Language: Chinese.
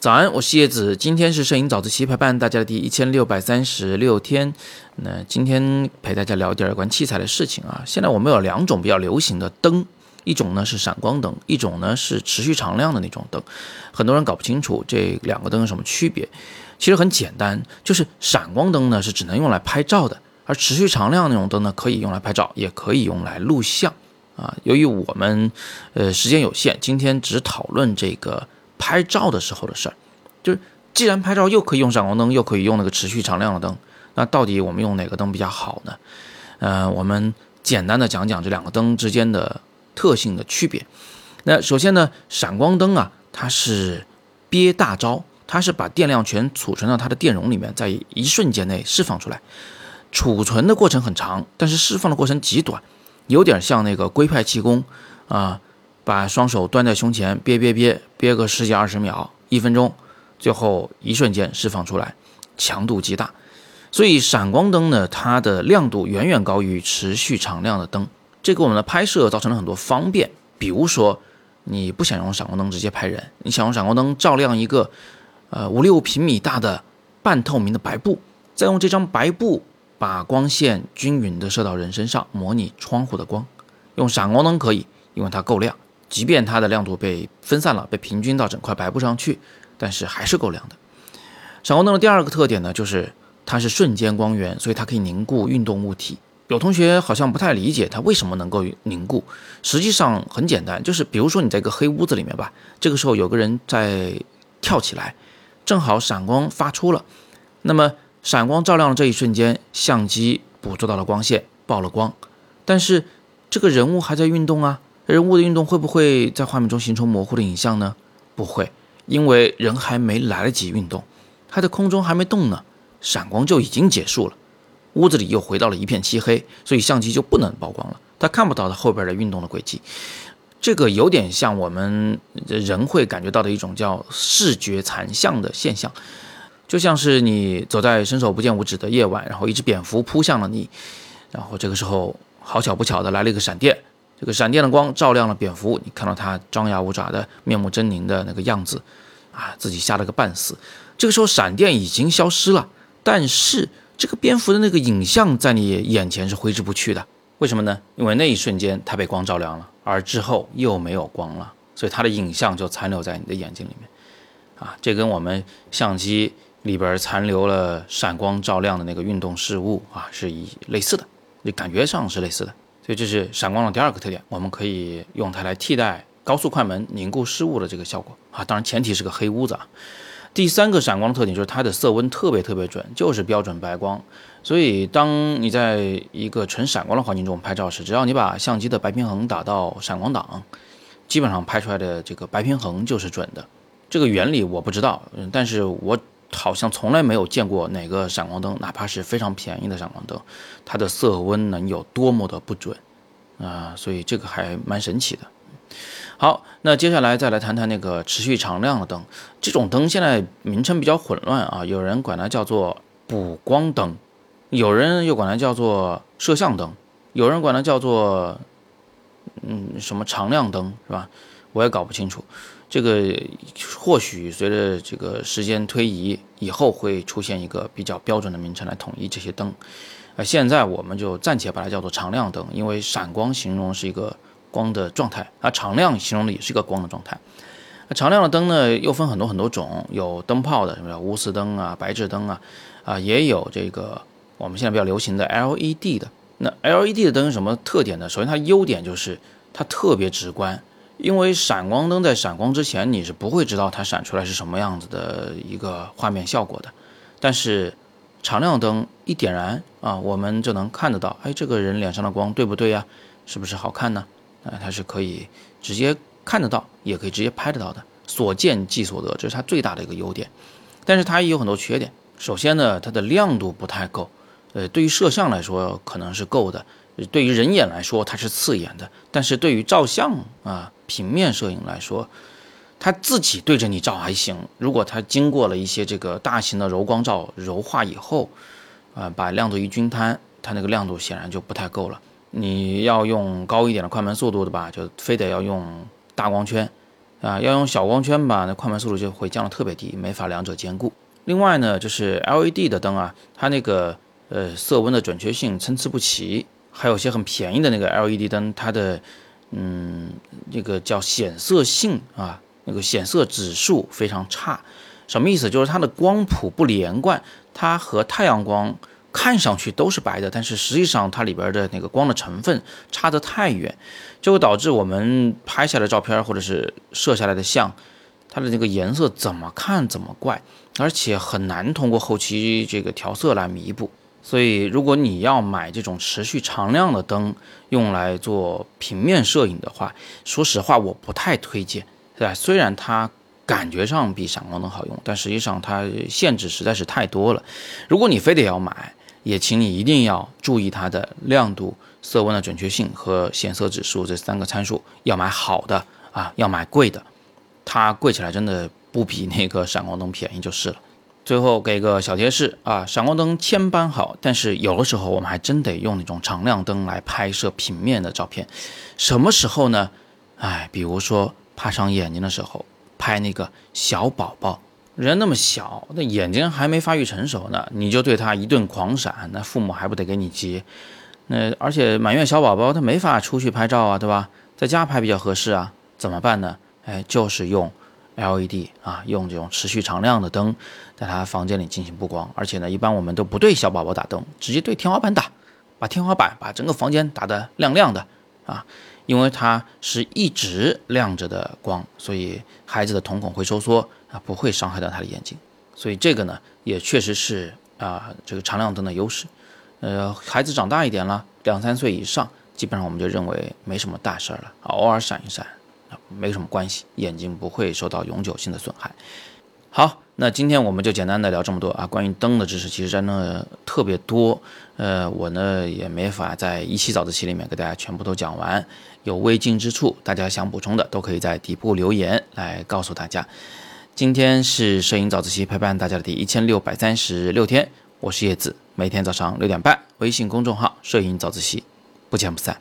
早安，我是叶子，今天是摄影早自习陪伴大家的第一千六百三十六天。那今天陪大家聊点有关器材的事情啊。现在我们有两种比较流行的灯，一种呢是闪光灯，一种呢是持续常亮的那种灯。很多人搞不清楚这两个灯有什么区别。其实很简单，就是闪光灯呢是只能用来拍照的，而持续常亮那种灯呢可以用来拍照，也可以用来录像啊。由于我们呃时间有限，今天只讨论这个。拍照的时候的事儿，就是既然拍照又可以用闪光灯，又可以用那个持续常亮的灯，那到底我们用哪个灯比较好呢？呃，我们简单的讲讲这两个灯之间的特性的区别。那首先呢，闪光灯啊，它是憋大招，它是把电量全储存到它的电容里面，在一瞬间内释放出来，储存的过程很长，但是释放的过程极短，有点像那个龟派气功啊。把双手端在胸前，憋憋憋憋个十几二十秒，一分钟，最后一瞬间释放出来，强度极大。所以闪光灯呢，它的亮度远远高于持续常亮的灯，这给我们的拍摄造成了很多方便。比如说，你不想用闪光灯直接拍人，你想用闪光灯照亮一个呃五六平米大的半透明的白布，再用这张白布把光线均匀的射到人身上，模拟窗户的光。用闪光灯可以，因为它够亮。即便它的亮度被分散了，被平均到整块白布上去，但是还是够亮的。闪光灯的第二个特点呢，就是它是瞬间光源，所以它可以凝固运动物体。有同学好像不太理解它为什么能够凝固，实际上很简单，就是比如说你在一个黑屋子里面吧，这个时候有个人在跳起来，正好闪光发出了，那么闪光照亮的这一瞬间，相机捕捉到了光线，曝了光，但是这个人物还在运动啊。人物的运动会不会在画面中形成模糊的影像呢？不会，因为人还没来得及运动，他在空中还没动呢，闪光就已经结束了，屋子里又回到了一片漆黑，所以相机就不能曝光了，他看不到他后边的运动的轨迹。这个有点像我们人会感觉到的一种叫视觉残像的现象，就像是你走在伸手不见五指的夜晚，然后一只蝙蝠扑向了你，然后这个时候好巧不巧的来了一个闪电。这个闪电的光照亮了蝙蝠，你看到它张牙舞爪的、面目狰狞的那个样子，啊，自己吓了个半死。这个时候闪电已经消失了，但是这个蝙蝠的那个影像在你眼前是挥之不去的。为什么呢？因为那一瞬间它被光照亮了，而之后又没有光了，所以它的影像就残留在你的眼睛里面。啊，这跟我们相机里边残留了闪光照亮的那个运动事物啊，是一类似的，你感觉上是类似的。所以这是闪光的第二个特点，我们可以用它来替代高速快门凝固失误的这个效果啊，当然前提是个黑屋子啊。第三个闪光的特点就是它的色温特别特别准，就是标准白光。所以当你在一个纯闪光的环境中拍照时，只要你把相机的白平衡打到闪光档，基本上拍出来的这个白平衡就是准的。这个原理我不知道，嗯，但是我。好像从来没有见过哪个闪光灯，哪怕是非常便宜的闪光灯，它的色温能有多么的不准啊！所以这个还蛮神奇的。好，那接下来再来谈谈那个持续常亮的灯。这种灯现在名称比较混乱啊，有人管它叫做补光灯，有人又管它叫做摄像灯，有人管它叫做嗯什么常亮灯是吧？我也搞不清楚。这个或许随着这个时间推移，以后会出现一个比较标准的名称来统一这些灯。啊，现在我们就暂且把它叫做常亮灯，因为闪光形容是一个光的状态，啊，常亮形容的也是一个光的状态。常亮的灯呢，又分很多很多种，有灯泡的，什么钨丝灯啊、白炽灯啊，啊，也有这个我们现在比较流行的 LED 的。那 LED 的灯有什么特点呢？首先，它优点就是它特别直观。因为闪光灯在闪光之前，你是不会知道它闪出来是什么样子的一个画面效果的。但是常亮灯一点燃啊，我们就能看得到，哎，这个人脸上的光对不对呀？是不是好看呢？啊，它是可以直接看得到，也可以直接拍得到的，所见即所得，这是它最大的一个优点。但是它也有很多缺点。首先呢，它的亮度不太够，呃，对于摄像来说可能是够的。对于人眼来说，它是刺眼的；但是对于照相啊，平面摄影来说，它自己对着你照还行。如果它经过了一些这个大型的柔光照柔化以后，啊，把亮度一均摊，它那个亮度显然就不太够了。你要用高一点的快门速度的吧，就非得要用大光圈啊，要用小光圈吧，那快门速度就会降得特别低，没法两者兼顾。另外呢，就是 LED 的灯啊，它那个呃色温的准确性参差不齐，还有些很便宜的那个 LED 灯，它的嗯那个叫显色性啊，那个显色指数非常差。什么意思？就是它的光谱不连贯，它和太阳光。看上去都是白的，但是实际上它里边的那个光的成分差得太远，就会导致我们拍下来照片或者是摄下来的像，它的那个颜色怎么看怎么怪，而且很难通过后期这个调色来弥补。所以，如果你要买这种持续常亮的灯用来做平面摄影的话，说实话我不太推荐，对吧？虽然它感觉上比闪光灯好用，但实际上它限制实在是太多了。如果你非得要买，也请你一定要注意它的亮度、色温的准确性和显色指数这三个参数，要买好的啊，要买贵的，它贵起来真的不比那个闪光灯便宜就是了。最后给个小贴士啊，闪光灯千般好，但是有的时候我们还真得用那种常亮灯来拍摄平面的照片。什么时候呢？哎，比如说怕伤眼睛的时候，拍那个小宝宝。人那么小，那眼睛还没发育成熟呢，你就对他一顿狂闪，那父母还不得给你急？那而且满月小宝宝他没法出去拍照啊，对吧？在家拍比较合适啊，怎么办呢？哎，就是用 LED 啊，用这种持续常亮的灯，在他房间里进行布光。而且呢，一般我们都不对小宝宝打灯，直接对天花板打，把天花板把整个房间打得亮亮的啊。因为它是一直亮着的光，所以孩子的瞳孔会收缩啊，不会伤害到他的眼睛。所以这个呢，也确实是啊，这个常亮灯的优势。呃，孩子长大一点了，两三岁以上，基本上我们就认为没什么大事儿了，偶尔闪一闪，没什么关系，眼睛不会受到永久性的损害。好。那今天我们就简单的聊这么多啊，关于灯的知识其实真的特别多，呃，我呢也没法在一期早自习里面给大家全部都讲完，有未尽之处，大家想补充的都可以在底部留言来告诉大家。今天是摄影早自习陪伴大家的第一千六百三十六天，我是叶子，每天早上六点半，微信公众号摄影早自习，不见不散。